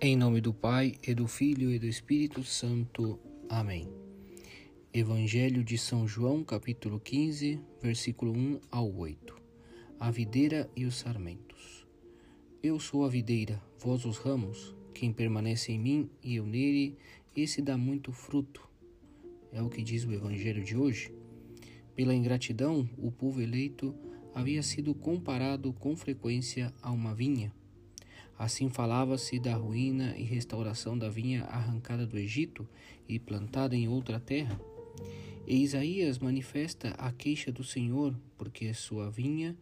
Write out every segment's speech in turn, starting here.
Em nome do Pai, e do Filho e do Espírito Santo. Amém. Evangelho de São João, capítulo 15, versículo 1 ao 8. A videira e os sarmentos. Eu sou a videira, vós os ramos. Quem permanece em mim e eu nele, esse dá muito fruto. É o que diz o Evangelho de hoje. Pela ingratidão, o povo eleito havia sido comparado com frequência a uma vinha Assim falava-se da ruína e restauração da vinha arrancada do Egito e plantada em outra terra. E Isaías manifesta a queixa do Senhor, porque sua vinha,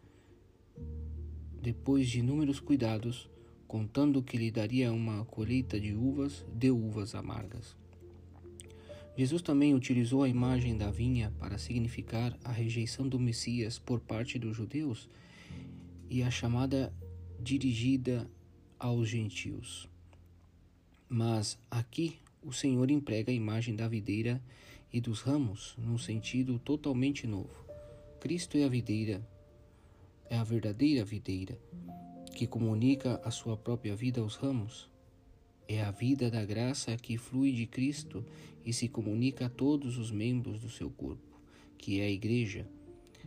depois de inúmeros cuidados, contando que lhe daria uma colheita de uvas, deu uvas amargas. Jesus também utilizou a imagem da vinha para significar a rejeição do Messias por parte dos judeus e a chamada dirigida aos gentios. Mas aqui o Senhor emprega a imagem da videira e dos ramos num sentido totalmente novo. Cristo é a videira, é a verdadeira videira, que comunica a sua própria vida aos ramos. É a vida da graça que flui de Cristo e se comunica a todos os membros do seu corpo, que é a Igreja.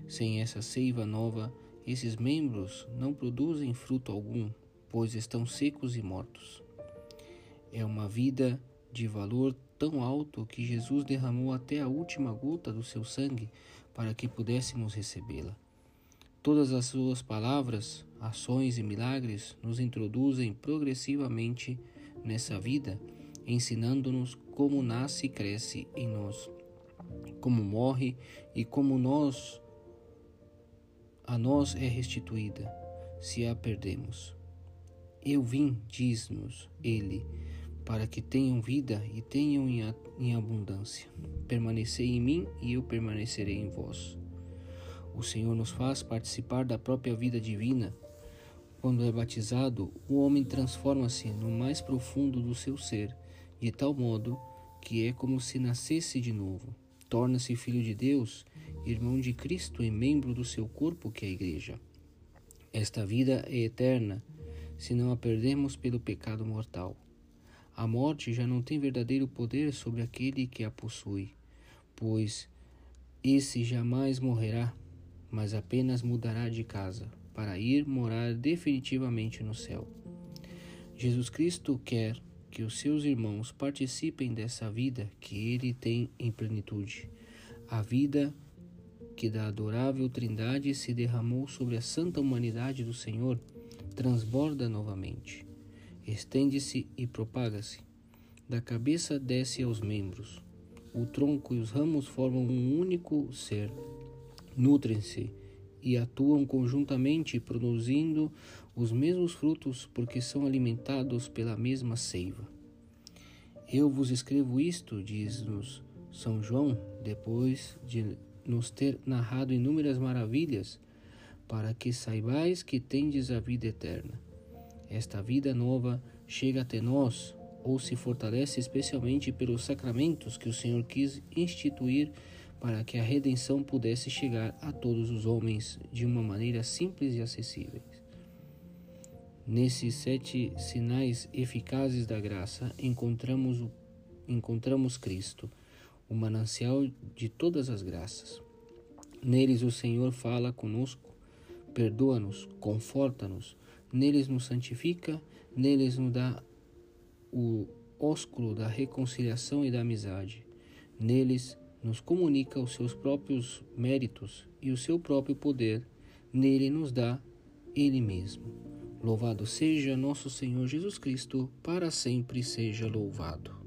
Sem essa seiva nova, esses membros não produzem fruto algum, pois estão secos e mortos. É uma vida de valor tão alto que Jesus derramou até a última gota do seu sangue para que pudéssemos recebê-la. Todas as suas palavras, ações e milagres nos introduzem progressivamente nessa vida, ensinando-nos como nasce e cresce em nós, como morre e como nós a nós é restituída se a perdemos. Eu vim, diz-nos ele, para que tenham vida e tenham em abundância. Permanecei em mim e eu permanecerei em vós. O Senhor nos faz participar da própria vida divina. Quando é batizado, o homem transforma-se no mais profundo do seu ser, de tal modo que é como se nascesse de novo. Torna-se filho de Deus, irmão de Cristo e membro do seu corpo, que é a Igreja. Esta vida é eterna se não a perdemos pelo pecado mortal. A morte já não tem verdadeiro poder sobre aquele que a possui, pois esse jamais morrerá, mas apenas mudará de casa para ir morar definitivamente no céu. Jesus Cristo quer que os seus irmãos participem dessa vida que ele tem em plenitude, a vida que da adorável Trindade se derramou sobre a santa humanidade do Senhor transborda novamente, estende-se e propaga-se. Da cabeça desce aos membros. O tronco e os ramos formam um único ser, nutrem-se e atuam conjuntamente, produzindo os mesmos frutos, porque são alimentados pela mesma seiva. Eu vos escrevo isto, diz-nos São João, depois de nos ter narrado inúmeras maravilhas para que saibais que tendes a vida eterna. Esta vida nova chega até nós ou se fortalece especialmente pelos sacramentos que o Senhor quis instituir para que a redenção pudesse chegar a todos os homens de uma maneira simples e acessível. Nesses sete sinais eficazes da graça encontramos, encontramos Cristo, o manancial de todas as graças. Neles o Senhor fala conosco perdoa-nos, conforta-nos, neles nos santifica, neles nos dá o ósculo da reconciliação e da amizade. Neles nos comunica os seus próprios méritos e o seu próprio poder, nele nos dá Ele mesmo. Louvado seja nosso Senhor Jesus Cristo, para sempre seja louvado.